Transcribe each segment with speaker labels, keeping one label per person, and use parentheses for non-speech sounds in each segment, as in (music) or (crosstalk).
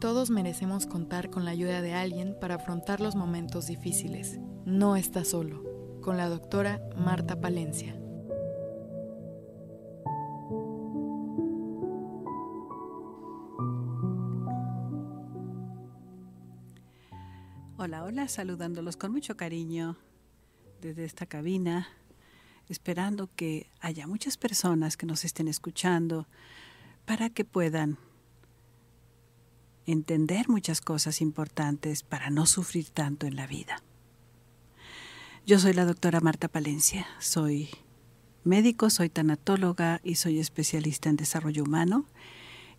Speaker 1: Todos merecemos contar con la ayuda de alguien para afrontar los momentos difíciles. No está solo. Con la doctora Marta Palencia.
Speaker 2: Hola, hola, saludándolos con mucho cariño desde esta cabina, esperando que haya muchas personas que nos estén escuchando para que puedan entender muchas cosas importantes para no sufrir tanto en la vida. Yo soy la doctora Marta Palencia, soy médico, soy tanatóloga y soy especialista en desarrollo humano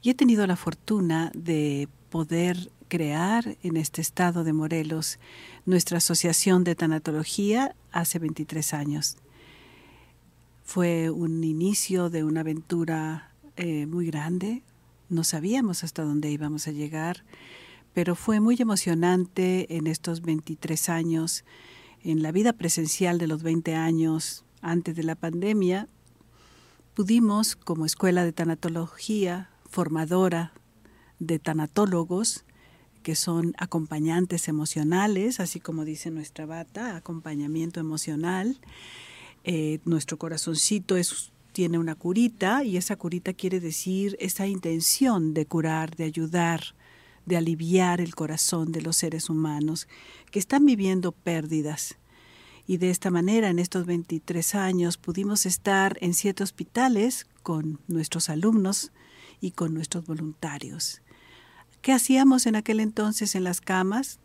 Speaker 2: y he tenido la fortuna de poder crear en este estado de Morelos nuestra asociación de tanatología hace 23 años. Fue un inicio de una aventura eh, muy grande, no sabíamos hasta dónde íbamos a llegar, pero fue muy emocionante en estos 23 años, en la vida presencial de los 20 años antes de la pandemia, pudimos, como escuela de tanatología, formadora de tanatólogos, que son acompañantes emocionales, así como dice nuestra bata, acompañamiento emocional. Eh, nuestro corazoncito es tiene una curita y esa curita quiere decir esa intención de curar, de ayudar, de aliviar el corazón de los seres humanos que están viviendo pérdidas. Y de esta manera, en estos 23 años, pudimos estar en siete hospitales con nuestros alumnos y con nuestros voluntarios. ¿Qué hacíamos en aquel entonces en las camas?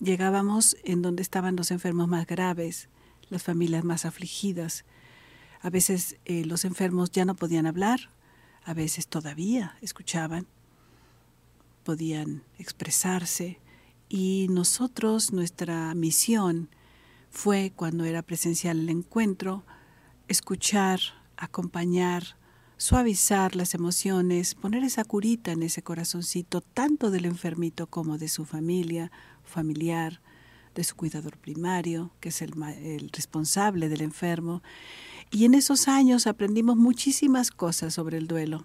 Speaker 2: Llegábamos en donde estaban los enfermos más graves, las familias más afligidas, a veces eh, los enfermos ya no podían hablar, a veces todavía escuchaban, podían expresarse y nosotros, nuestra misión fue, cuando era presencial el encuentro, escuchar, acompañar, suavizar las emociones, poner esa curita en ese corazoncito, tanto del enfermito como de su familia, familiar, de su cuidador primario, que es el, el responsable del enfermo, y en esos años aprendimos muchísimas cosas sobre el duelo,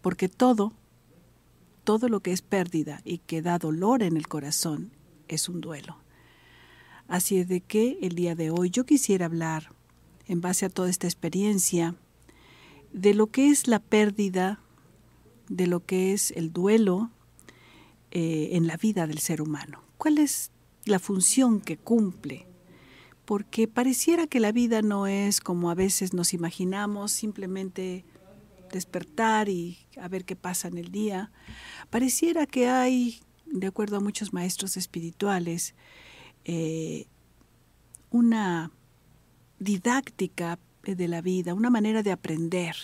Speaker 2: porque todo, todo lo que es pérdida y que da dolor en el corazón es un duelo. Así es de que el día de hoy yo quisiera hablar, en base a toda esta experiencia, de lo que es la pérdida, de lo que es el duelo eh, en la vida del ser humano. ¿Cuál es la función que cumple porque pareciera que la vida no es como a veces nos imaginamos, simplemente despertar y a ver qué pasa en el día. Pareciera que hay, de acuerdo a muchos maestros espirituales, eh, una didáctica de la vida, una manera de aprender.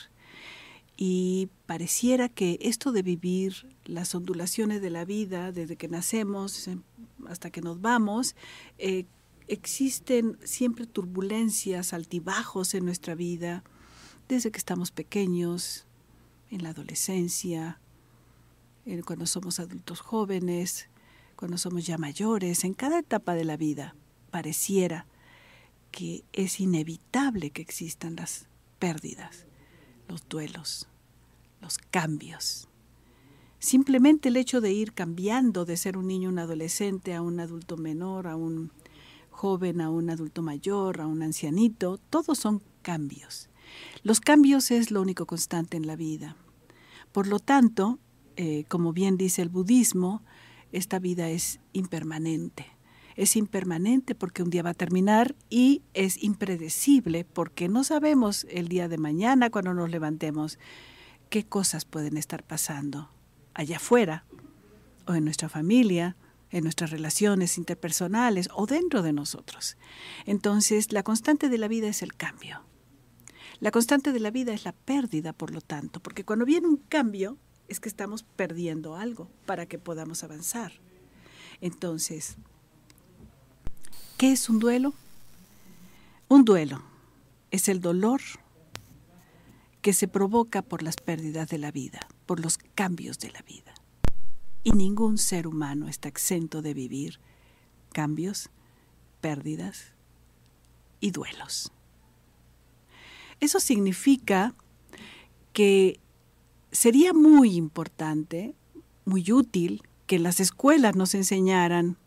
Speaker 2: Y pareciera que esto de vivir las ondulaciones de la vida, desde que nacemos hasta que nos vamos, eh, existen siempre turbulencias, altibajos en nuestra vida, desde que estamos pequeños, en la adolescencia, cuando somos adultos jóvenes, cuando somos ya mayores, en cada etapa de la vida, pareciera que es inevitable que existan las pérdidas, los duelos, los cambios. Simplemente el hecho de ir cambiando de ser un niño, un adolescente, a un adulto menor, a un joven a un adulto mayor, a un ancianito, todos son cambios. Los cambios es lo único constante en la vida. Por lo tanto, eh, como bien dice el budismo, esta vida es impermanente. Es impermanente porque un día va a terminar y es impredecible porque no sabemos el día de mañana cuando nos levantemos qué cosas pueden estar pasando allá afuera o en nuestra familia en nuestras relaciones interpersonales o dentro de nosotros. Entonces, la constante de la vida es el cambio. La constante de la vida es la pérdida, por lo tanto, porque cuando viene un cambio es que estamos perdiendo algo para que podamos avanzar. Entonces, ¿qué es un duelo? Un duelo es el dolor que se provoca por las pérdidas de la vida, por los cambios de la vida y ningún ser humano está exento de vivir cambios, pérdidas y duelos. Eso significa que sería muy importante, muy útil que las escuelas nos enseñaran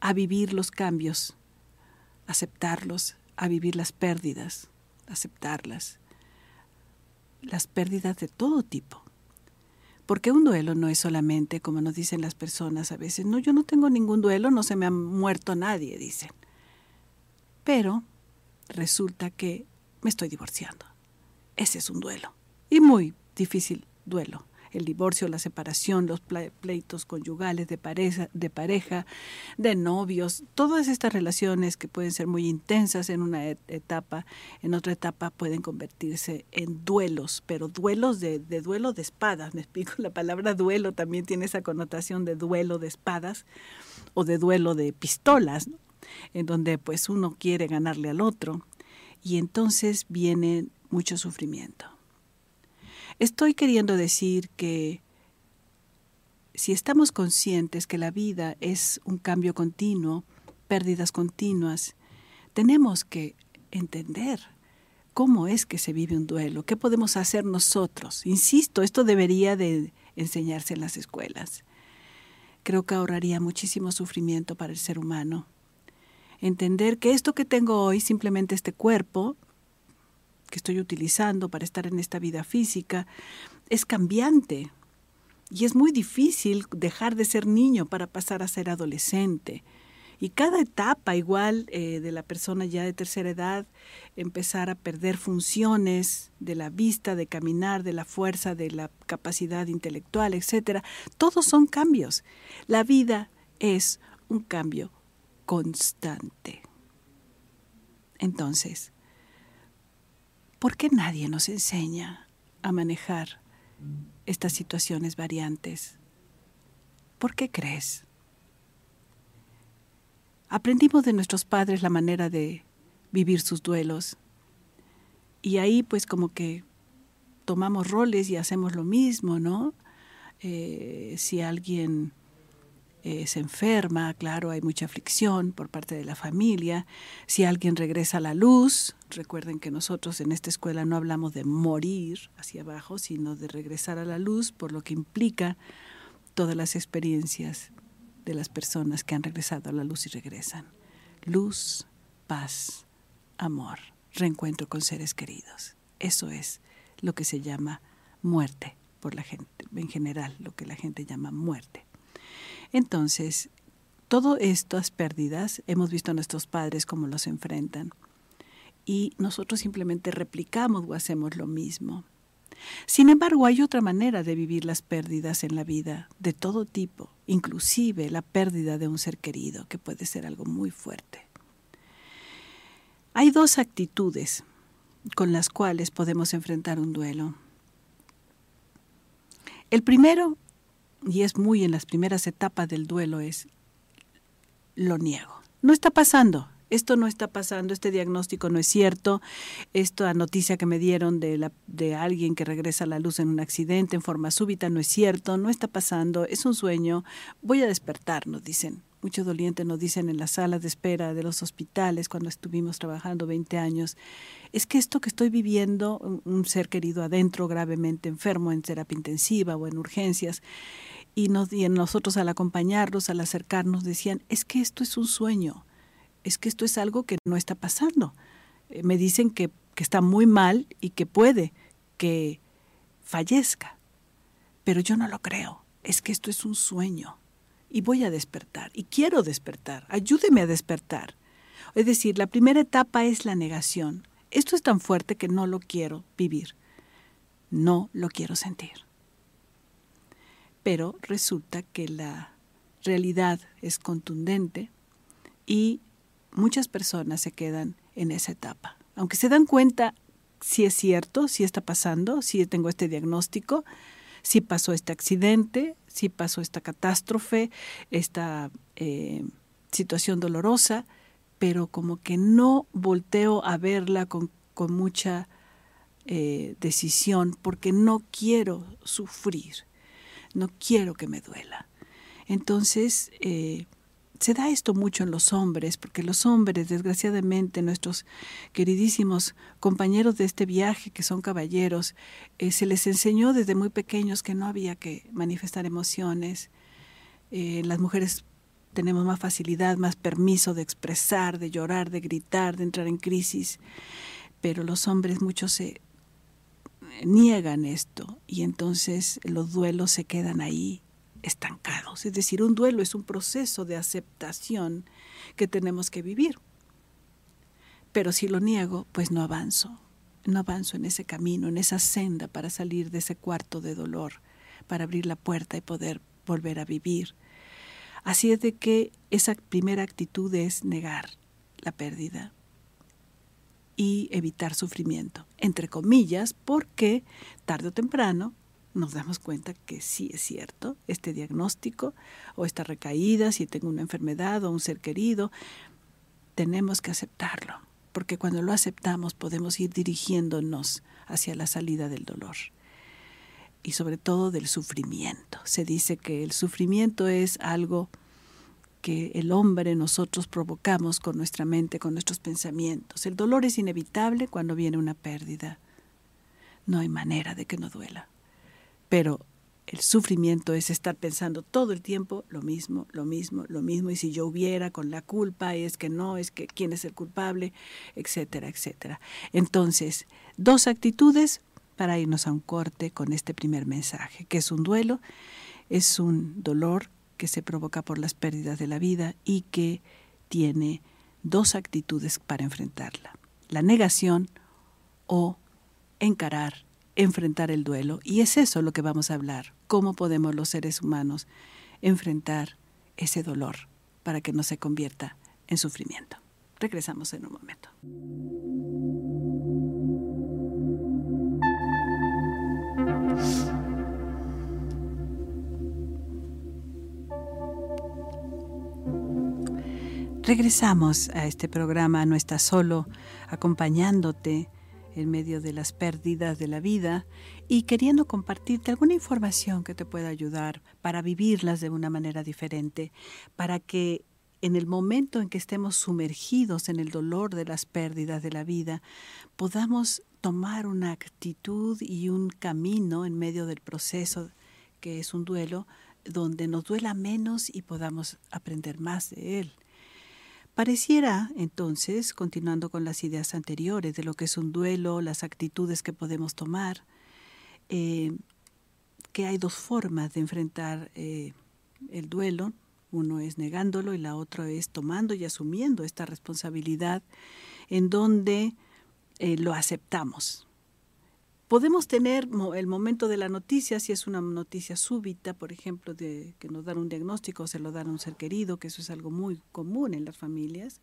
Speaker 2: a vivir los cambios, aceptarlos, a vivir las pérdidas, aceptarlas, las pérdidas de todo tipo. Porque un duelo no es solamente, como nos dicen las personas a veces, no, yo no tengo ningún duelo, no se me ha muerto nadie, dicen. Pero resulta que me estoy divorciando. Ese es un duelo. Y muy difícil duelo el divorcio, la separación, los pleitos conyugales de pareja, de pareja, de novios, todas estas relaciones que pueden ser muy intensas en una etapa, en otra etapa pueden convertirse en duelos, pero duelos de, duelo de espadas, (laughs) me explico, la palabra duelo también tiene esa connotación de duelo de espadas o de duelo de pistolas, en donde pues uno quiere ganarle al otro y entonces viene mucho sufrimiento. Estoy queriendo decir que si estamos conscientes que la vida es un cambio continuo, pérdidas continuas, tenemos que entender cómo es que se vive un duelo, qué podemos hacer nosotros. Insisto, esto debería de enseñarse en las escuelas. Creo que ahorraría muchísimo sufrimiento para el ser humano. Entender que esto que tengo hoy, simplemente este cuerpo, que estoy utilizando para estar en esta vida física es cambiante y es muy difícil dejar de ser niño para pasar a ser adolescente. Y cada etapa igual eh, de la persona ya de tercera edad, empezar a perder funciones de la vista, de caminar, de la fuerza, de la capacidad intelectual, etcétera, todos son cambios. La vida es un cambio constante. Entonces, ¿Por qué nadie nos enseña a manejar estas situaciones variantes? ¿Por qué crees? Aprendimos de nuestros padres la manera de vivir sus duelos y ahí pues como que tomamos roles y hacemos lo mismo, ¿no? Eh, si alguien eh, se enferma, claro, hay mucha aflicción por parte de la familia. Si alguien regresa a la luz, recuerden que nosotros en esta escuela no hablamos de morir hacia abajo, sino de regresar a la luz, por lo que implica todas las experiencias de las personas que han regresado a la luz y regresan. Luz, paz, amor, reencuentro con seres queridos. Eso es lo que se llama muerte por la gente, en general, lo que la gente llama muerte. Entonces, todo estas pérdidas, hemos visto a nuestros padres cómo los enfrentan y nosotros simplemente replicamos o hacemos lo mismo. Sin embargo, hay otra manera de vivir las pérdidas en la vida, de todo tipo, inclusive la pérdida de un ser querido, que puede ser algo muy fuerte. Hay dos actitudes con las cuales podemos enfrentar un duelo. El primero y es muy en las primeras etapas del duelo, es lo niego. No está pasando, esto no está pasando, este diagnóstico no es cierto, esta noticia que me dieron de, la, de alguien que regresa a la luz en un accidente en forma súbita no es cierto, no está pasando, es un sueño, voy a despertar, nos dicen. Mucho doliente nos dicen en las salas de espera de los hospitales cuando estuvimos trabajando 20 años, es que esto que estoy viviendo, un ser querido adentro gravemente enfermo en terapia intensiva o en urgencias, y, nos, y nosotros al acompañarlos, al acercarnos, decían, es que esto es un sueño, es que esto es algo que no está pasando. Eh, me dicen que, que está muy mal y que puede que fallezca, pero yo no lo creo, es que esto es un sueño y voy a despertar y quiero despertar, ayúdeme a despertar. Es decir, la primera etapa es la negación. Esto es tan fuerte que no lo quiero vivir, no lo quiero sentir pero resulta que la realidad es contundente y muchas personas se quedan en esa etapa. Aunque se dan cuenta si es cierto, si está pasando, si tengo este diagnóstico, si pasó este accidente, si pasó esta catástrofe, esta eh, situación dolorosa, pero como que no volteo a verla con, mucha eh, decisión porque no quiero sufrir no quiero que me duela. Entonces, eh, se da esto mucho en los hombres, porque los hombres, desgraciadamente, nuestros queridísimos compañeros de este viaje, que son caballeros, eh, se les enseñó desde muy pequeños que no había que manifestar emociones, Eh, las mujeres tenemos más facilidad, más permiso de expresar, de llorar, de gritar, de entrar en crisis, pero los hombres muchos se niegan esto y entonces los duelos se quedan ahí estancados. Es decir, un duelo es un proceso de aceptación que tenemos que vivir. Pero si lo niego, pues no avanzo, no avanzo en ese camino, en esa senda para salir de ese cuarto de dolor, para abrir la puerta y poder volver a vivir. Así es de que esa primera actitud es negar la pérdida y evitar sufrimiento, entre comillas, porque tarde o temprano nos damos cuenta que sí es cierto este diagnóstico o esta recaída, si tengo una enfermedad o un ser querido, tenemos que aceptarlo, porque cuando lo aceptamos podemos ir dirigiéndonos hacia la salida del dolor y sobre todo del sufrimiento. Se dice que el sufrimiento es algo que el hombre nosotros provocamos con nuestra mente, con nuestros pensamientos. El dolor es inevitable cuando viene una pérdida. No hay manera de que no duela. Pero el sufrimiento es estar pensando todo el tiempo lo mismo, lo mismo, lo mismo, y si yo hubiera con la culpa, es que no, es que quién es el culpable, etcétera, etcétera. Entonces, dos actitudes para irnos a un corte con este primer mensaje, que es un duelo, es un dolor que se provoca por las pérdidas de la vida y que tiene dos actitudes para enfrentarla, la negación o encarar, enfrentar el duelo. Y es eso lo que vamos a hablar, cómo podemos los seres humanos enfrentar ese dolor para que no se convierta en sufrimiento. Regresamos en un momento. Regresamos a este programa, no estás solo, acompañándote en medio de las pérdidas de la vida y queriendo compartirte alguna información que te pueda ayudar para vivirlas de una manera diferente, para que en el momento en que estemos sumergidos en el dolor de las pérdidas de la vida, podamos tomar una actitud y un camino en medio del proceso que es un duelo, donde nos duela menos y podamos aprender más de él. Pareciera, entonces, continuando con las ideas anteriores de lo que es un duelo, las actitudes que podemos tomar, eh, que hay dos formas de enfrentar eh, el duelo. Uno es negándolo y la otra es tomando y asumiendo esta responsabilidad en donde eh, lo aceptamos. Podemos tener el momento de la noticia, si es una noticia súbita, por ejemplo, de que nos dan un diagnóstico o se lo dan a un ser querido, que eso es algo muy común en las familias.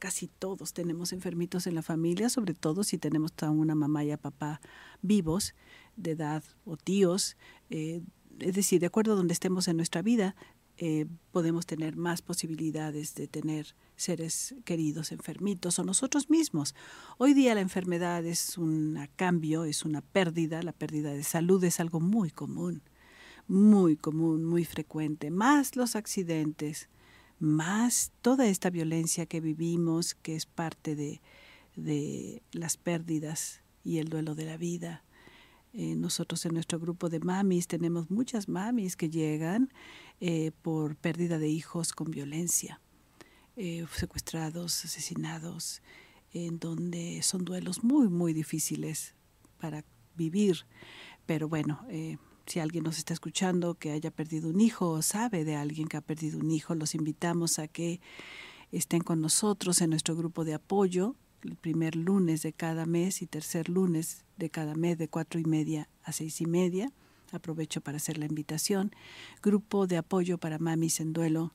Speaker 2: Casi todos tenemos enfermitos en la familia, sobre todo si tenemos a una mamá y a papá vivos de edad o tíos. Eh, es decir, de acuerdo a donde estemos en nuestra vida, eh, podemos tener más posibilidades de tener seres queridos enfermitos o nosotros mismos. Hoy día la enfermedad es un cambio, es una pérdida, la pérdida de salud es algo muy común, muy común, muy frecuente, más los accidentes, más toda esta violencia que vivimos, que es parte de, las pérdidas y el duelo de la vida. Eh, nosotros en nuestro grupo de mamis tenemos muchas mamis que llegan eh, por pérdida de hijos con violencia, eh, secuestrados, asesinados, en donde son duelos muy, muy difíciles para vivir. Pero bueno, si alguien nos está escuchando que haya perdido un hijo o sabe de alguien que ha perdido un hijo, los invitamos a que estén con nosotros en nuestro grupo de apoyo el primer lunes de cada mes y tercer lunes de cada mes de cuatro y media a seis y media. Aprovecho para hacer la invitación. Grupo de apoyo para mamis en duelo.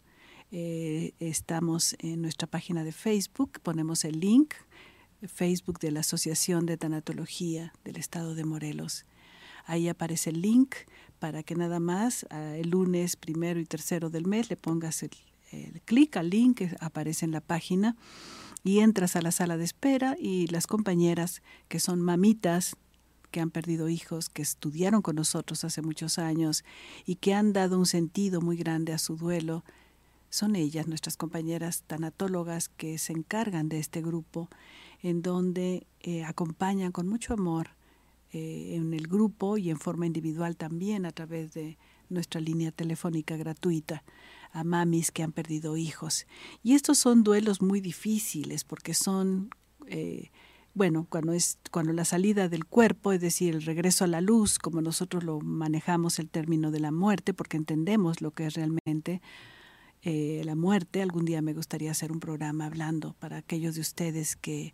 Speaker 2: Eh, estamos en nuestra página de Facebook, ponemos el link, Facebook de la Asociación de Tanatología del Estado de Morelos. Ahí aparece el link para que nada más el lunes primero y tercero del mes le pongas el, el clic al link que aparece en la página y entras a la sala de espera y las compañeras que son mamitas que han perdido hijos, que estudiaron con nosotros hace muchos años y que han dado un sentido muy grande a su duelo, son ellas, nuestras compañeras tanatólogas, que se encargan de este grupo, en donde eh, acompañan con mucho amor eh, en el grupo y en forma individual también a través de nuestra línea telefónica gratuita a mamis que han perdido hijos. Y estos son duelos muy difíciles porque son, eh, bueno, cuando es cuando la salida del cuerpo, es decir, el regreso a la luz, como nosotros lo manejamos el término de la muerte, porque entendemos lo que es realmente eh, la muerte. Algún día me gustaría hacer un programa hablando para aquellos de ustedes que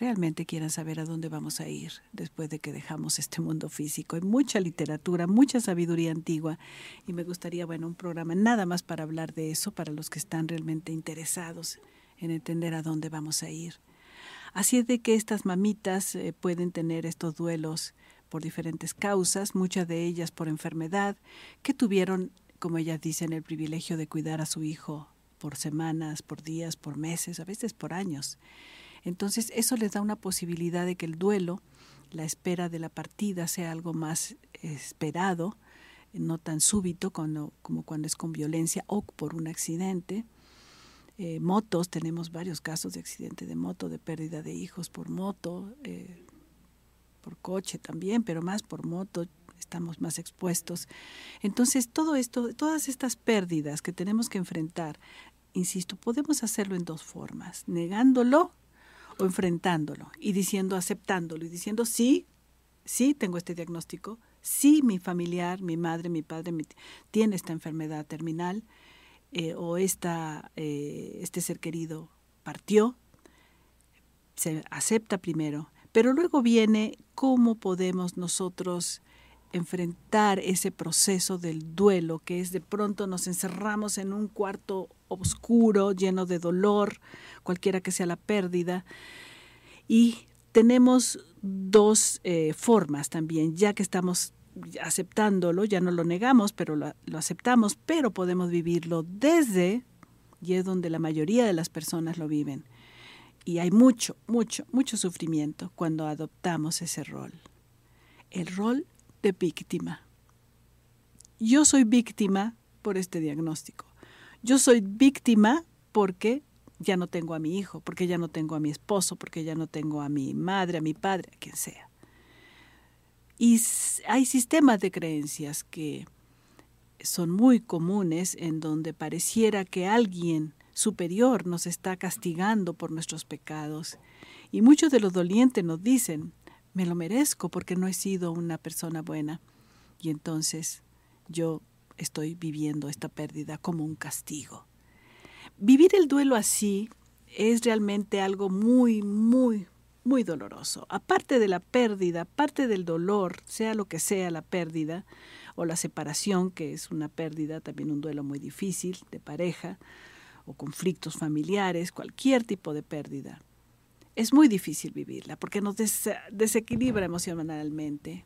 Speaker 2: realmente quieran saber a dónde vamos a ir después de que dejamos este mundo físico. Hay mucha literatura, mucha sabiduría antigua y me gustaría, bueno, un programa nada más para hablar de eso, para los que están realmente interesados en entender a dónde vamos a ir. Así es de que estas mamitas eh, pueden tener estos duelos por diferentes causas, muchas de ellas por enfermedad, que tuvieron, como ellas dicen, el privilegio de cuidar a su hijo por semanas, por días, por meses, a veces por años. Entonces eso les da una posibilidad de que el duelo, la espera de la partida sea algo más esperado, no tan súbito como, cuando es con violencia o por un accidente. Eh, motos, tenemos varios casos de accidente de moto, de pérdida de hijos por moto, eh, por coche también, pero más por moto, estamos más expuestos. Entonces, todo esto, todas estas pérdidas que tenemos que enfrentar, insisto, podemos hacerlo en dos formas, negándolo o enfrentándolo y diciendo, aceptándolo y diciendo, sí, sí tengo este diagnóstico, sí mi familiar, mi madre, mi padre tiene esta enfermedad terminal eh, o esta, eh, este ser querido partió, se acepta primero, pero luego viene cómo podemos nosotros enfrentar ese proceso del duelo, que es de pronto nos encerramos en un cuarto oscuro, lleno de dolor, cualquiera que sea la pérdida. Y tenemos dos eh, formas también, ya que estamos aceptándolo, ya no lo negamos, pero lo, aceptamos, pero podemos vivirlo desde, y es donde la mayoría de las personas lo viven. Y hay mucho, mucho, mucho sufrimiento cuando adoptamos ese rol. El rol de víctima. Yo soy víctima por este diagnóstico. Yo soy víctima porque ya no tengo a mi hijo, porque ya no tengo a mi esposo, porque ya no tengo a mi madre, a mi padre, a quien sea. Y hay sistemas de creencias que son muy comunes en donde pareciera que alguien superior nos está castigando por nuestros pecados. Y muchos de los dolientes nos dicen, me lo merezco porque no he sido una persona buena. Y entonces yo estoy viviendo esta pérdida como un castigo. Vivir el duelo así es realmente algo muy, muy, muy doloroso. Aparte de la pérdida, aparte del dolor, sea lo que sea la pérdida o la separación, que es una pérdida, también un duelo muy difícil de pareja, o conflictos familiares, cualquier tipo de pérdida es muy difícil vivirla porque nos desequilibra emocionalmente.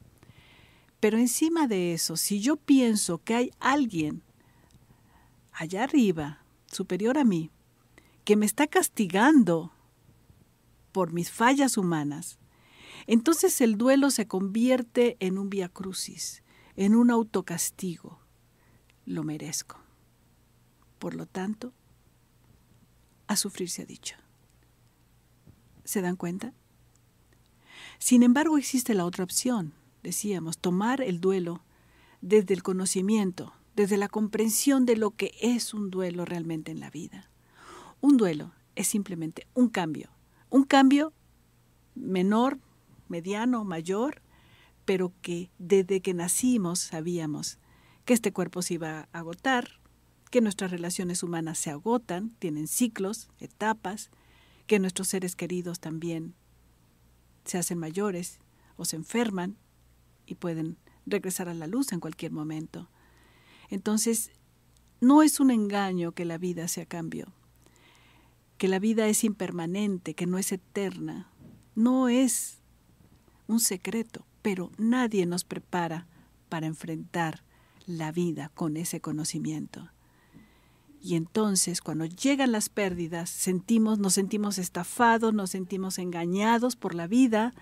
Speaker 2: Pero encima de eso, si yo pienso que hay alguien allá arriba, superior a mí, que me está castigando por mis fallas humanas, entonces el duelo se convierte en un via crucis, en un autocastigo. Lo merezco. Por lo tanto, a sufrir se ha dicho. ¿Se dan cuenta? Sin embargo, existe la otra opción, decíamos, tomar el duelo desde el conocimiento, desde la comprensión de lo que es un duelo realmente en la vida. Un duelo es simplemente un cambio, un cambio menor, mediano, mayor, pero que desde que nacimos sabíamos que este cuerpo se iba a agotar, que nuestras relaciones humanas se agotan, tienen ciclos, etapas, que nuestros seres queridos también se hacen mayores o se enferman y pueden regresar a la luz en cualquier momento. Entonces, no es un engaño que la vida sea cambio, que la vida es impermanente, que no es eterna. No es un secreto, pero nadie nos prepara para enfrentar la vida con ese conocimiento. Y entonces cuando llegan las pérdidas, sentimos, nos sentimos estafados, nos sentimos engañados por la vida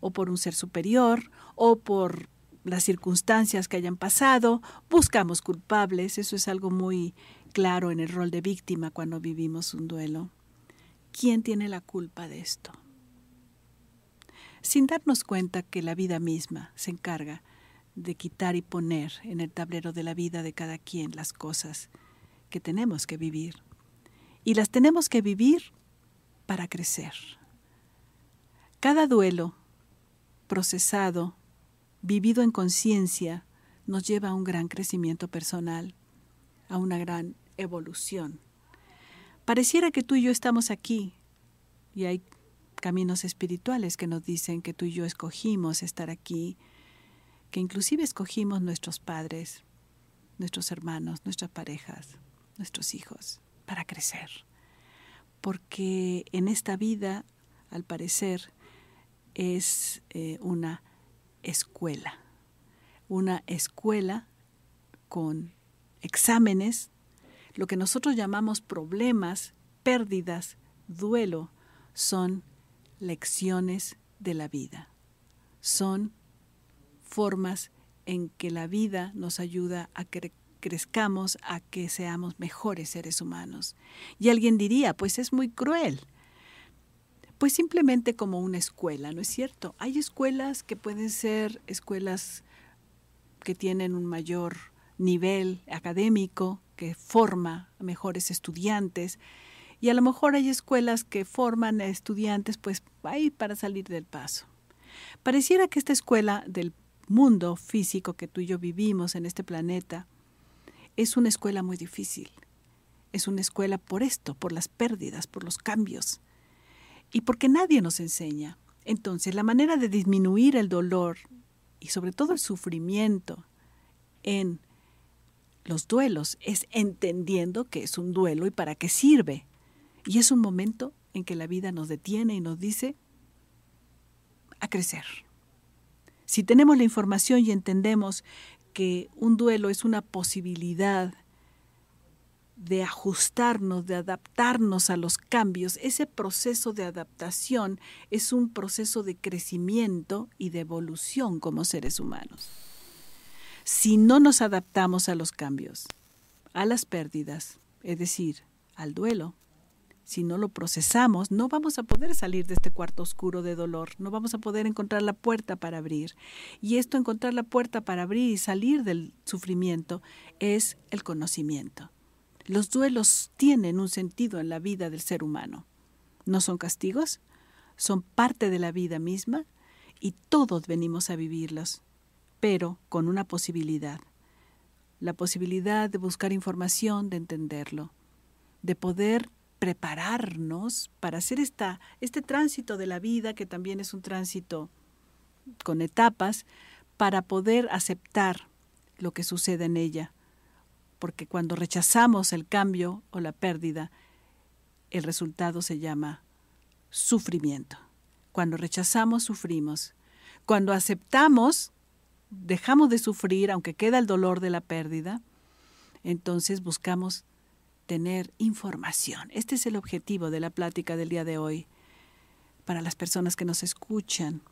Speaker 2: o por un ser superior o por las circunstancias que hayan pasado, buscamos culpables, eso es algo muy claro en el rol de víctima cuando vivimos un duelo. ¿Quién tiene la culpa de esto? sin darnos cuenta que la vida misma se encarga de quitar y poner en el tablero de la vida de cada quien las cosas que tenemos que vivir. Y las tenemos que vivir para crecer. Cada duelo procesado, vivido en conciencia, nos lleva a un gran crecimiento personal, a una gran evolución. Pareciera que tú y yo estamos aquí y hay caminos espirituales que nos dicen que tú y yo escogimos estar aquí, que inclusive escogimos nuestros padres, nuestros hermanos, nuestras parejas, nuestros hijos, para crecer. Porque en esta vida, al parecer, es eh, una escuela, una escuela con exámenes, lo que nosotros llamamos problemas, pérdidas, duelo, son lecciones de la vida. Son formas en que la vida nos ayuda a que crezcamos, a que seamos mejores seres humanos. Y alguien diría, pues es muy cruel. Pues simplemente como una escuela, ¿no es cierto? Hay escuelas que pueden ser escuelas que tienen un mayor nivel académico, que forma mejores estudiantes, y a lo mejor hay escuelas que forman estudiantes pues ahí para salir del paso. Pareciera que esta escuela del mundo físico que tú y yo vivimos en este planeta es una escuela muy difícil. Es una escuela por esto, por las pérdidas, por los cambios. Y porque nadie nos enseña. Entonces, la manera de disminuir el dolor y sobre todo el sufrimiento en los duelos es entendiendo que es un duelo y para qué sirve. Y es un momento en que la vida nos detiene y nos dice a crecer. Si tenemos la información y entendemos que un duelo es una posibilidad de ajustarnos, de adaptarnos a los cambios, ese proceso de adaptación es un proceso de crecimiento y de evolución como seres humanos. Si no nos adaptamos a los cambios, a las pérdidas, es decir, al duelo, si no lo procesamos, no vamos a poder salir de este cuarto oscuro de dolor, no vamos a poder encontrar la puerta para abrir. Y esto, encontrar la puerta para abrir y salir del sufrimiento, es el conocimiento. Los duelos tienen un sentido en la vida del ser humano. No son castigos, son parte de la vida misma y todos venimos a vivirlos, pero con una posibilidad. La posibilidad de buscar información, de entenderlo, de poder prepararnos para hacer esta, este tránsito de la vida, que también es un tránsito con etapas, para poder aceptar lo que sucede en ella. Porque cuando rechazamos el cambio o la pérdida, el resultado se llama sufrimiento. Cuando rechazamos, sufrimos. Cuando aceptamos, dejamos de sufrir, aunque queda el dolor de la pérdida, entonces buscamos tener información. Este es el objetivo de la plática del día de hoy para las personas que nos escuchan.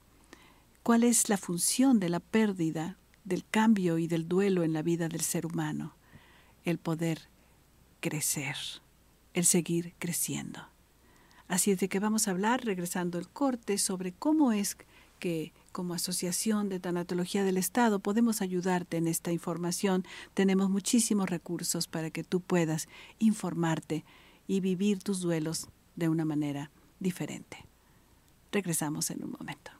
Speaker 2: ¿Cuál es la función de la pérdida, del cambio y del duelo en la vida del ser humano? El poder crecer, el seguir creciendo. Así es de que vamos a hablar, regresando el corte, sobre cómo es que como Asociación de Tanatología del Estado podemos ayudarte en esta información. Tenemos muchísimos recursos para que tú puedas informarte y vivir tus duelos de una manera diferente. Regresamos en un momento.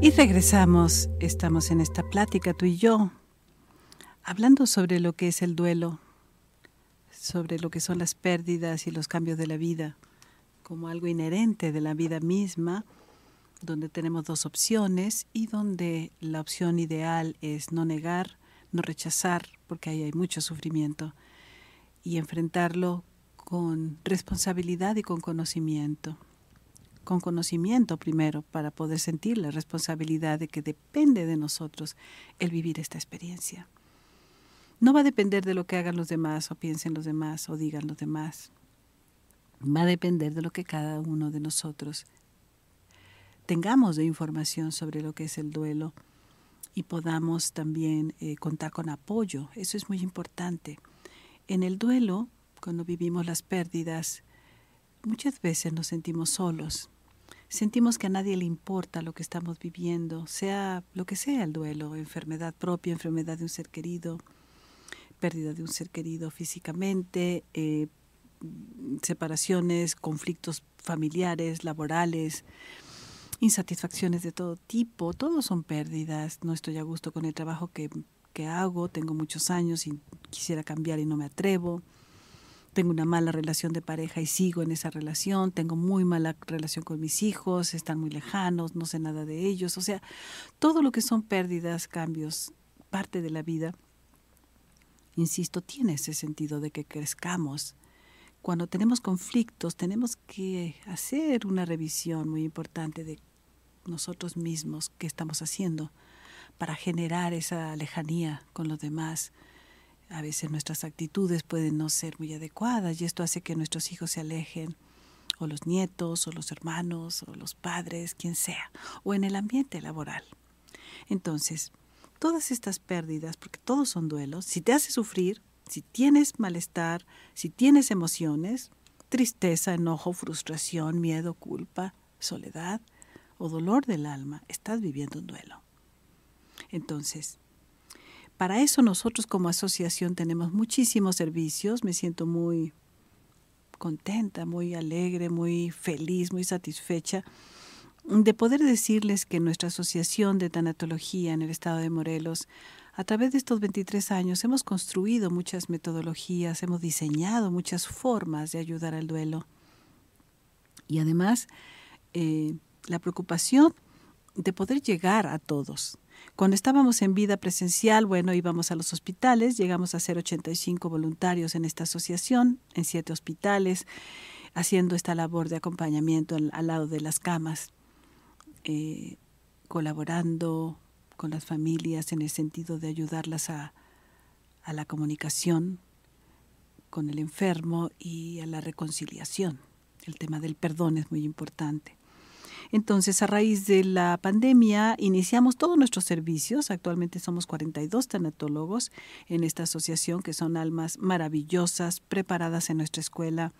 Speaker 2: Y regresamos, estamos en esta plática tú y yo, hablando sobre lo que es el duelo, sobre lo que son las pérdidas y los cambios de la vida, como algo inherente de la vida misma donde tenemos dos opciones y donde la opción ideal es no negar, no rechazar, porque ahí hay mucho sufrimiento, y enfrentarlo con responsabilidad y con conocimiento. Con conocimiento primero para poder sentir la responsabilidad de que depende de nosotros el vivir esta experiencia. No va a depender de lo que hagan los demás o piensen los demás o digan los demás. Va a depender de lo que cada uno de nosotros tengamos de información sobre lo que es el duelo y podamos también eh, contar con apoyo. Eso es muy importante. En el duelo, cuando vivimos las pérdidas, muchas veces nos sentimos solos. sentimos que a nadie le importa lo que estamos viviendo, sea lo que sea el duelo, enfermedad propia, enfermedad de un ser querido, pérdida de un ser querido físicamente, eh, separaciones, conflictos familiares, laborales, insatisfacciones de todo tipo, todos son pérdidas, no estoy a gusto con el trabajo que, que hago, tengo muchos años y quisiera cambiar y no me atrevo tengo una mala relación de pareja y sigo en esa relación, tengo muy mala relación con mis hijos, están muy lejanos, no sé nada de ellos, o sea, todo lo que son pérdidas, cambios, parte de la vida, insisto, tiene ese sentido de que crezcamos. Cuando tenemos conflictos, tenemos que hacer una revisión muy importante de nosotros mismos, qué estamos haciendo para generar esa lejanía con los demás, a veces nuestras actitudes pueden no ser muy adecuadas y esto hace que nuestros hijos se alejen, o los nietos, o los hermanos, o los padres, quien sea, o en el ambiente laboral. Entonces, todas estas pérdidas, porque todos son duelos, si te hace sufrir, si tienes malestar, si tienes emociones, tristeza, enojo, frustración, miedo, culpa, soledad o dolor del alma, estás viviendo un duelo. Entonces, para eso nosotros como asociación tenemos muchísimos servicios. Me siento muy contenta, muy alegre, muy feliz, muy satisfecha de poder decirles que nuestra asociación de tanatología en el estado de Morelos, a través de estos 23 años, hemos construido muchas metodologías, hemos diseñado muchas formas de ayudar al duelo. Y además, eh, la preocupación de poder llegar a todos, cuando estábamos en vida presencial, bueno, íbamos a los hospitales, llegamos a ser 85 voluntarios en esta asociación, en siete hospitales, haciendo esta labor de acompañamiento al, lado de las camas, eh, colaborando con las familias en el sentido de ayudarlas a, a la comunicación con el enfermo y a la reconciliación. El tema del perdón es muy importante. Entonces, a raíz de la pandemia, iniciamos todos nuestros servicios. Actualmente somos 42 tanatólogos en esta asociación, que son almas maravillosas, preparadas en nuestra escuela.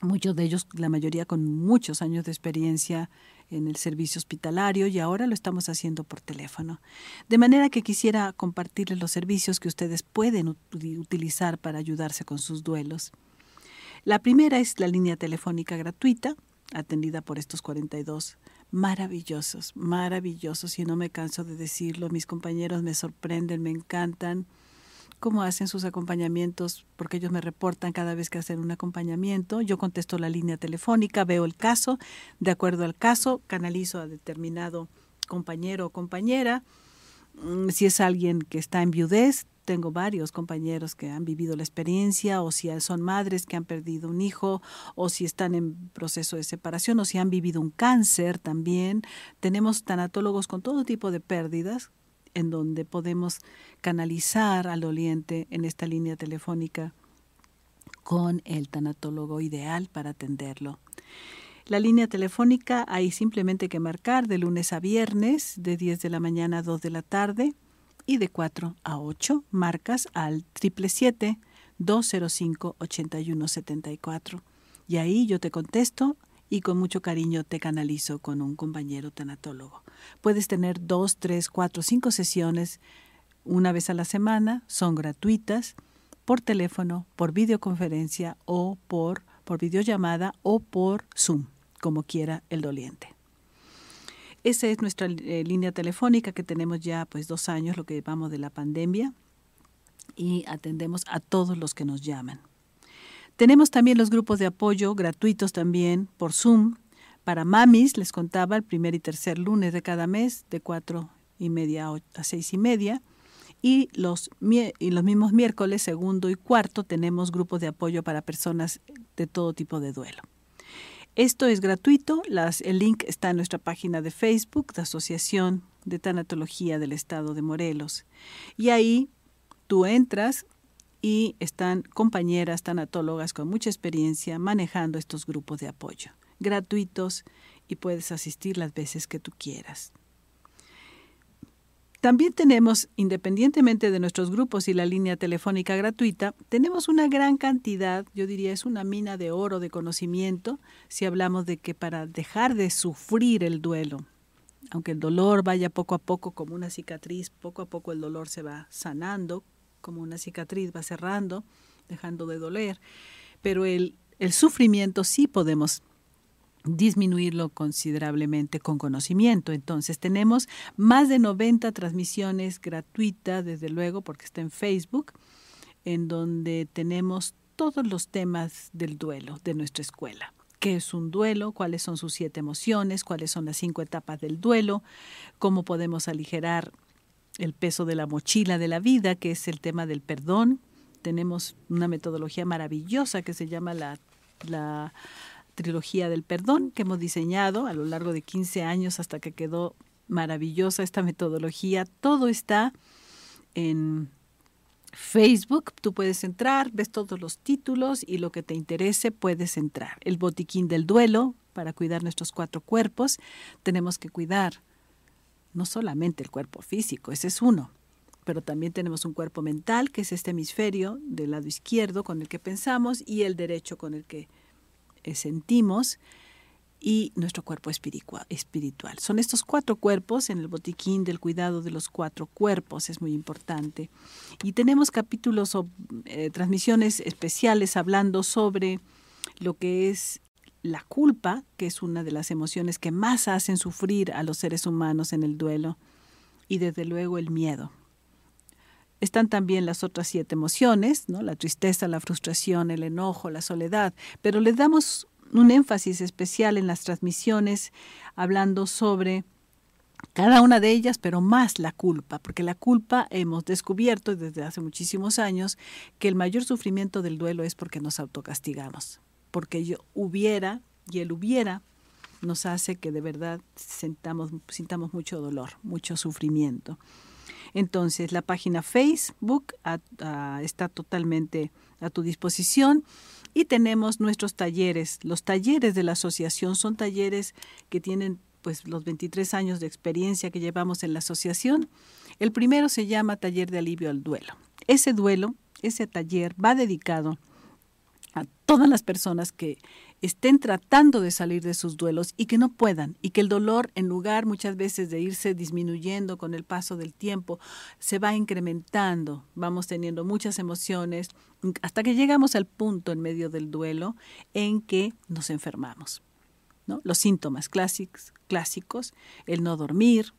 Speaker 2: Muchos de ellos, la mayoría con muchos años de experiencia en el servicio hospitalario y ahora lo estamos haciendo por teléfono. De manera que quisiera compartirles los servicios que ustedes pueden utilizar para ayudarse con sus duelos. La primera es la línea telefónica gratuita atendida por estos 42 maravillosos, maravillosos, y no me canso de decirlo, mis compañeros me sorprenden, me encantan cómo hacen sus acompañamientos, porque ellos me reportan cada vez que hacen un acompañamiento, yo contesto la línea telefónica, veo el caso, de acuerdo al caso, canalizo a determinado compañero o compañera, mm, si es alguien que está en viudez, tengo varios compañeros que han vivido la experiencia o si son madres que han perdido un hijo o si están en proceso de separación o si han vivido un cáncer también. Tenemos tanatólogos con todo tipo de pérdidas en donde podemos canalizar al doliente en esta línea telefónica con el tanatólogo ideal para atenderlo. La línea telefónica hay simplemente que marcar de lunes a viernes de 10 de la mañana a 2 de la tarde y de 4 a 8 marcas al 777-205-8174. Y ahí yo te contesto y con mucho cariño te canalizo con un compañero tanatólogo. Puedes tener dos, tres, cuatro, cinco sesiones una vez a la semana, son gratuitas, por teléfono, por videoconferencia o por, por videollamada o por Zoom, como quiera el doliente. Esa es nuestra eh, línea telefónica que tenemos ya pues dos años, lo que llevamos de la pandemia, y atendemos a todos los que nos llaman. Tenemos también los grupos de apoyo gratuitos también por Zoom. Para mamis, les contaba, el primer y tercer lunes de cada mes, de cuatro y media a seis y media. Y los, y los mismos miércoles, segundo y cuarto, tenemos grupos de apoyo para personas de todo tipo de duelo. Esto es gratuito, el link está en nuestra página de Facebook, de Asociación de Tanatología del Estado de Morelos. Y ahí tú entras y están compañeras tanatólogas con mucha experiencia manejando estos grupos de apoyo, gratuitos y puedes asistir las veces que tú quieras. También tenemos, independientemente de nuestros grupos y la línea telefónica gratuita, tenemos una gran cantidad, yo diría es una mina de oro de conocimiento, si hablamos de que para dejar de sufrir el duelo, aunque el dolor vaya poco a poco como una cicatriz, poco a poco el dolor se va sanando, como una cicatriz va cerrando, dejando de doler, pero el, el sufrimiento sí podemos disminuirlo considerablemente con conocimiento. Entonces tenemos más de 90 transmisiones gratuitas, desde luego, porque está en Facebook, en donde tenemos todos los temas del duelo de nuestra escuela. ¿Qué es un duelo? ¿Cuáles son sus siete emociones? ¿Cuáles son las cinco etapas del duelo? ¿Cómo podemos aligerar el peso de la mochila de la vida, que es el tema del perdón? Tenemos una metodología maravillosa que se llama la, la trilogía del perdón que hemos diseñado a lo largo de 15 años hasta que quedó maravillosa esta metodología. Todo está en Facebook, tú puedes entrar, ves todos los títulos y lo que te interese puedes entrar. El botiquín del duelo para cuidar nuestros cuatro cuerpos. Tenemos que cuidar no solamente el cuerpo físico, ese es uno, pero también tenemos un cuerpo mental, que es este hemisferio del lado izquierdo con el que pensamos y el derecho con el que sentimos y nuestro cuerpo espiritual. Son estos cuatro cuerpos en el botiquín del cuidado de los cuatro cuerpos, es muy importante. Y tenemos capítulos o eh, transmisiones especiales hablando sobre lo que es la culpa, que es una de las emociones que más hacen sufrir a los seres humanos en el duelo, y desde luego el miedo. Están también las otras siete emociones, ¿no? la tristeza, la frustración, el enojo, la soledad, pero le damos un énfasis especial en las transmisiones hablando sobre cada una de ellas, pero más la culpa, porque la culpa hemos descubierto desde hace muchísimos años que el mayor sufrimiento del duelo es porque nos autocastigamos, porque yo hubiera y el hubiera nos hace que de verdad sintamos, sintamos mucho dolor, mucho sufrimiento. Entonces, la página Facebook está totalmente a tu disposición y tenemos nuestros talleres. Los talleres de la asociación son talleres que tienen pues los 23 años de experiencia que llevamos en la asociación. El primero se llama Taller de Alivio al Duelo. Ese duelo, ese taller va dedicado todas las personas que estén tratando de salir de sus duelos y que no puedan, y que el dolor, en lugar muchas veces de irse disminuyendo con el paso del tiempo, se va incrementando, vamos teniendo muchas emociones, hasta que llegamos al punto en medio del duelo en que nos enfermamos. Los síntomas clásicos, clásicos, el no dormir,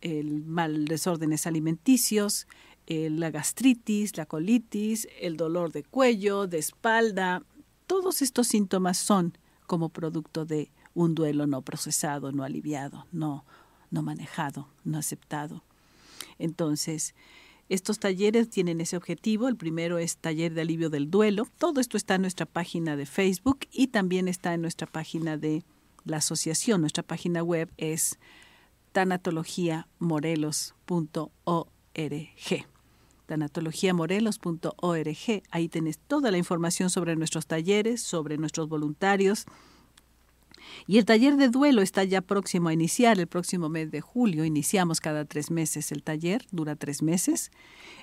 Speaker 2: el mal desórdenes alimenticios, eh, la gastritis, la colitis, el dolor de cuello, de espalda, todos estos síntomas son como producto de un duelo no procesado, no aliviado, no, no manejado, no aceptado. Entonces, estos talleres tienen ese objetivo. El primero es taller de alivio del duelo. Todo esto está en nuestra página de Facebook y también está en nuestra página de la asociación. Nuestra página web es tanatologiamorelos.org tanatologiamorelos.org. Ahí tenés toda la información sobre nuestros talleres, sobre nuestros voluntarios. Y el taller de duelo está ya próximo a iniciar, el próximo mes de julio. Iniciamos cada tres meses el taller, dura tres meses.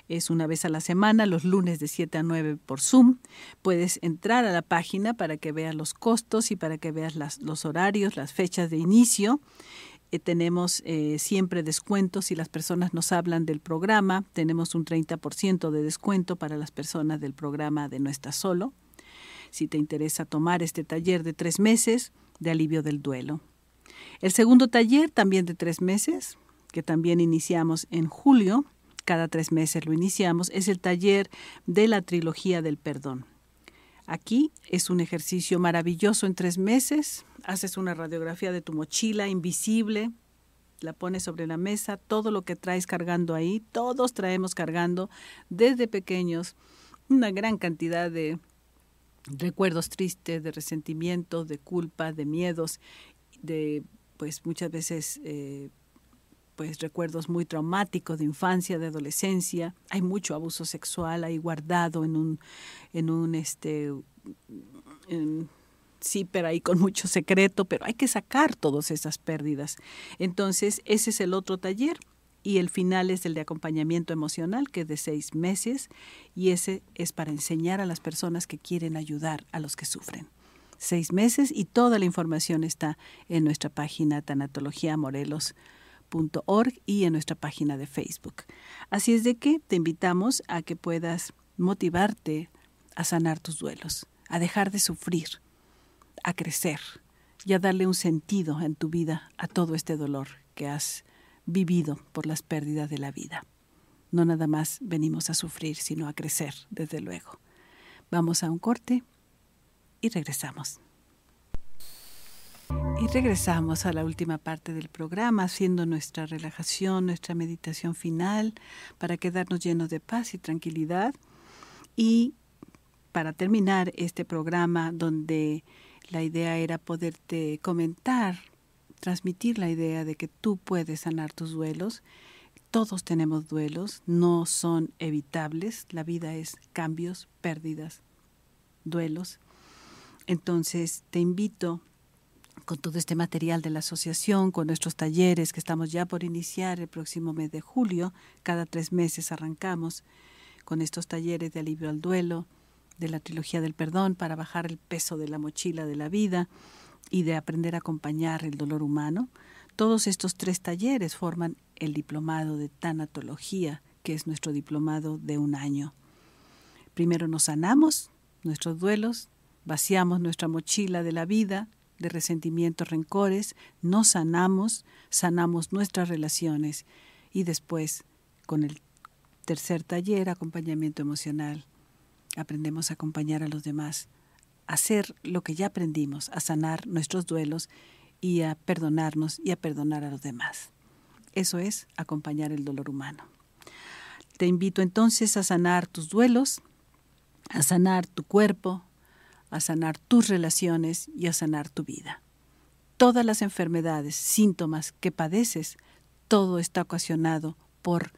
Speaker 2: Es una vez a la semana, los lunes de 7 a 9 por Zoom. Puedes entrar a la página para que veas los costos y para que veas los horarios, las fechas de inicio. Tenemos eh, siempre descuentos si las personas nos hablan del programa. Tenemos un 30% de descuento para las personas del programa de No Estás Solo. Si te interesa tomar este taller de tres meses de alivio del duelo. El segundo taller, también de tres meses, que también iniciamos en julio, cada tres meses lo iniciamos, es el taller de la trilogía del perdón. Aquí es un ejercicio maravilloso en tres meses. Haces una radiografía de tu mochila invisible, la pones sobre la mesa, todo lo que traes cargando ahí, todos traemos cargando desde pequeños una gran cantidad de recuerdos tristes, de resentimiento, de culpa, de miedos, de pues muchas veces eh, pues recuerdos muy traumáticos de infancia, de adolescencia. Hay mucho abuso sexual ahí guardado en un, en un este, sí, pero ahí con mucho secreto, pero hay que sacar todas esas pérdidas. Entonces, ese es el otro taller y el final es el de acompañamiento emocional, que es de seis meses, y ese es para enseñar a las personas que quieren ayudar a los que sufren. Seis meses y toda la información está en nuestra página y en nuestra página de Facebook. Así es de que te invitamos a que puedas motivarte a sanar tus duelos, a dejar de sufrir, a crecer y a darle un sentido en tu vida a todo este dolor que has vivido por las pérdidas de la vida. No nada más venimos a sufrir, sino a crecer, desde luego. Vamos a un corte y regresamos. Y regresamos a la última parte del programa, haciendo nuestra relajación, nuestra meditación final, para quedarnos llenos de paz y tranquilidad. Y para terminar este programa, donde la idea era poderte comentar transmitir la idea de que tú puedes sanar tus duelos. Todos tenemos duelos, no son evitables, la vida es cambios, pérdidas, duelos. Entonces te invito con todo este material de la asociación, con nuestros talleres que estamos ya por iniciar el próximo mes de julio, cada tres meses arrancamos con estos talleres de alivio al duelo, de la trilogía del perdón para bajar el peso de la mochila de la vida y de aprender a acompañar el dolor humano, todos estos tres talleres forman el diplomado de tanatología, que es nuestro diplomado de un año. Primero nos sanamos nuestros duelos, vaciamos nuestra mochila de la vida, de resentimientos, rencores, nos sanamos, sanamos nuestras relaciones y después, con el tercer taller, acompañamiento emocional, aprendemos a acompañar a los demás hacer lo que ya aprendimos, a sanar nuestros duelos y a perdonarnos y a perdonar a los demás. Eso es acompañar el dolor humano. Te invito entonces a sanar tus duelos, a sanar tu cuerpo, a sanar tus relaciones y a sanar tu vida. Todas las enfermedades, síntomas que padeces, todo está ocasionado por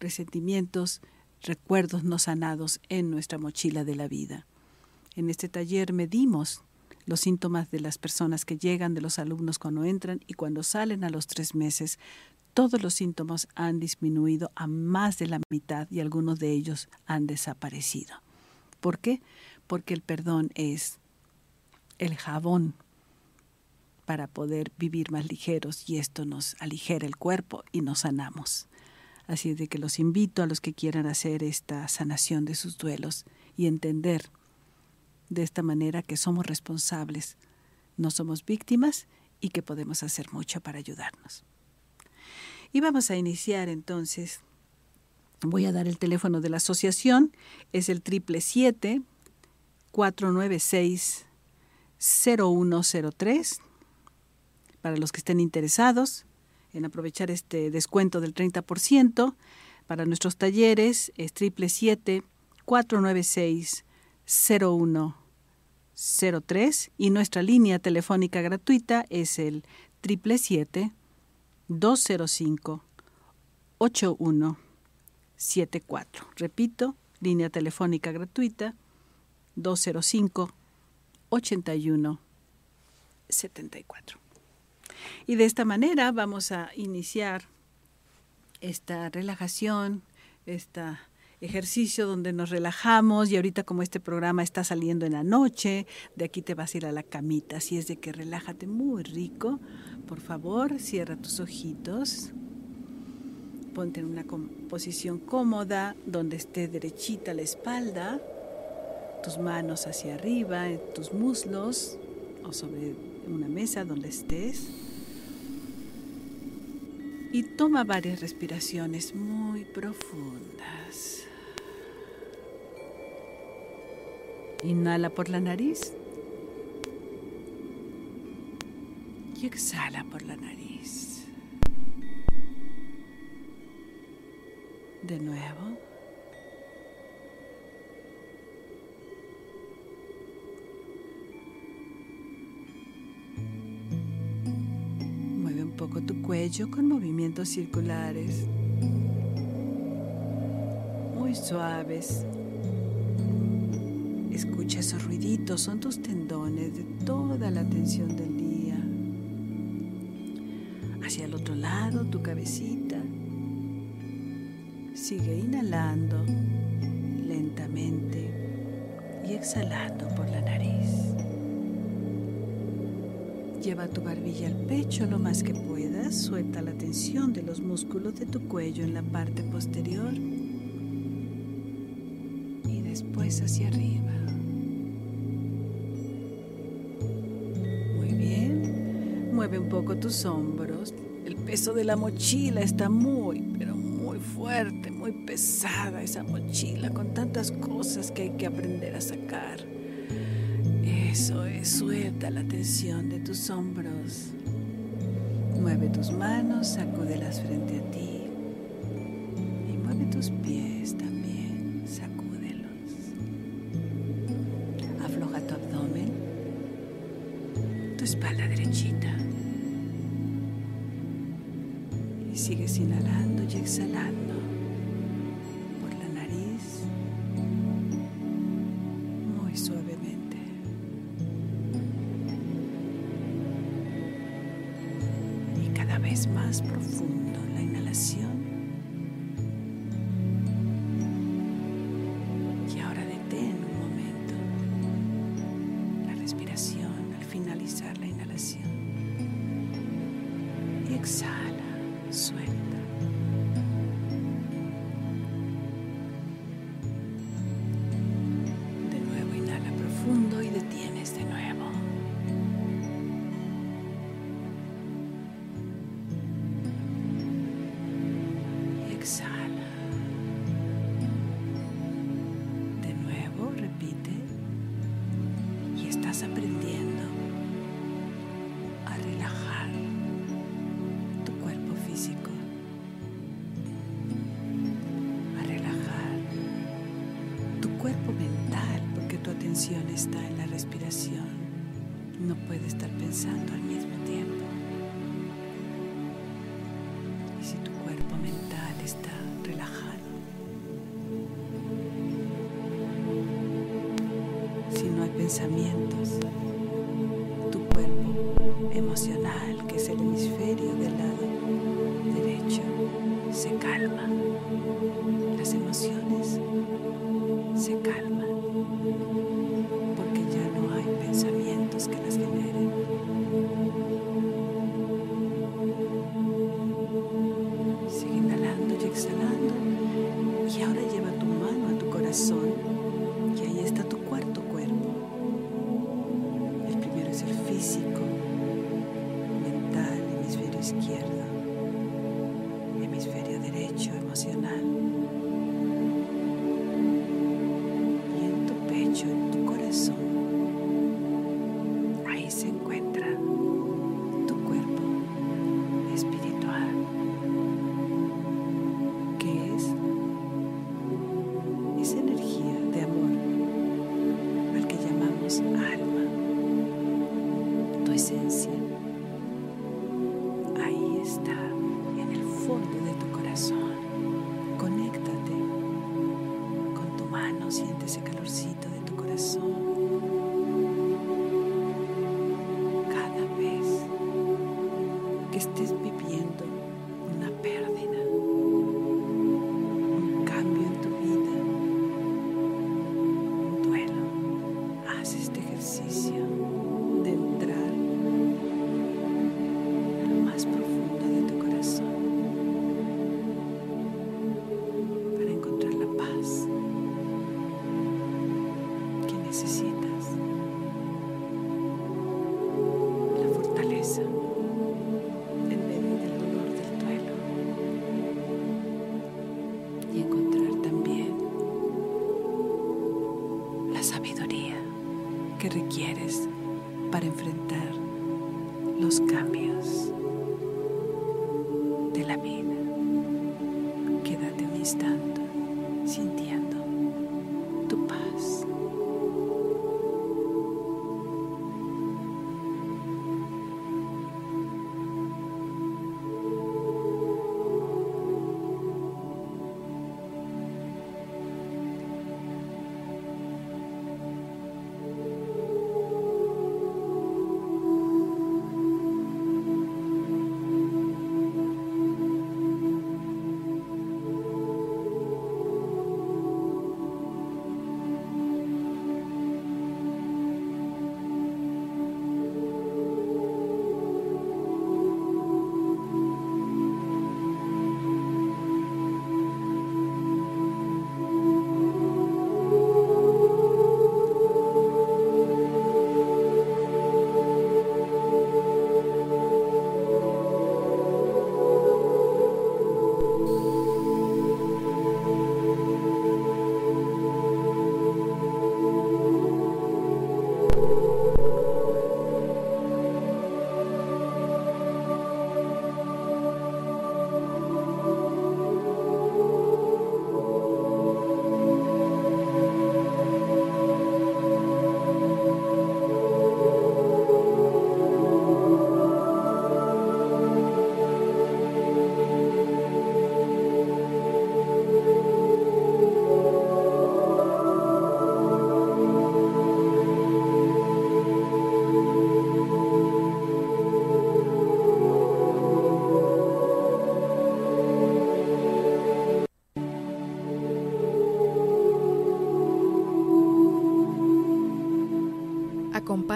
Speaker 2: resentimientos, recuerdos no sanados en nuestra mochila de la vida. En este taller medimos los síntomas de las personas que llegan, de los alumnos cuando entran y cuando salen a los tres meses. Todos los síntomas han disminuido a más de la mitad y algunos de ellos han desaparecido. ¿Por qué? porque el perdón es el jabón para poder vivir más ligeros y esto nos aligera el cuerpo y nos sanamos. Así es de que los invito a los que quieran hacer esta sanación de sus duelos y entender de esta manera que somos responsables, no somos víctimas y que podemos hacer mucho para ayudarnos. Y vamos a iniciar entonces. Voy a dar el teléfono de la asociación, es el 777 496-0103 para los que estén interesados en aprovechar este descuento del 30%. Para nuestros talleres es 777-496-0103 y nuestra línea telefónica gratuita es el 777-205-8174. Repito, línea telefónica gratuita 205-8174. Y de esta manera vamos a iniciar esta relajación, esta ejercicio donde nos relajamos y ahorita como este programa está saliendo en la noche, de aquí te vas a ir a la camita, así es de que relájate muy rico. Por favor, cierra tus ojitos. Ponte en una posición cómoda donde esté derechita la espalda, tus manos hacia arriba, tus muslos o sobre una mesa donde estés. Y toma varias respiraciones muy profundas. Inhala por la nariz y exhala por la nariz. De nuevo. Cuello con movimientos circulares muy suaves Escucha esos ruiditos, son tus tendones de toda la tensión del día. Hacia el otro lado, tu cabecita. Sigue inhalando lentamente y exhalando por la nariz. Lleva tu barbilla al pecho lo más que puedas. Suelta la tensión de los músculos de tu cuello en la parte posterior y después hacia arriba. Muy bien. Mueve un poco tus hombros. El peso de la mochila está muy, pero muy fuerte, muy pesada esa mochila con tantas cosas que hay que aprender a sacar. Eso es, suelta la tensión de tus hombros. Mueve tus manos, sacúdelas frente a ti. Y mueve tus pies más profundo la inhalación. Se calma. Las emociones se calman para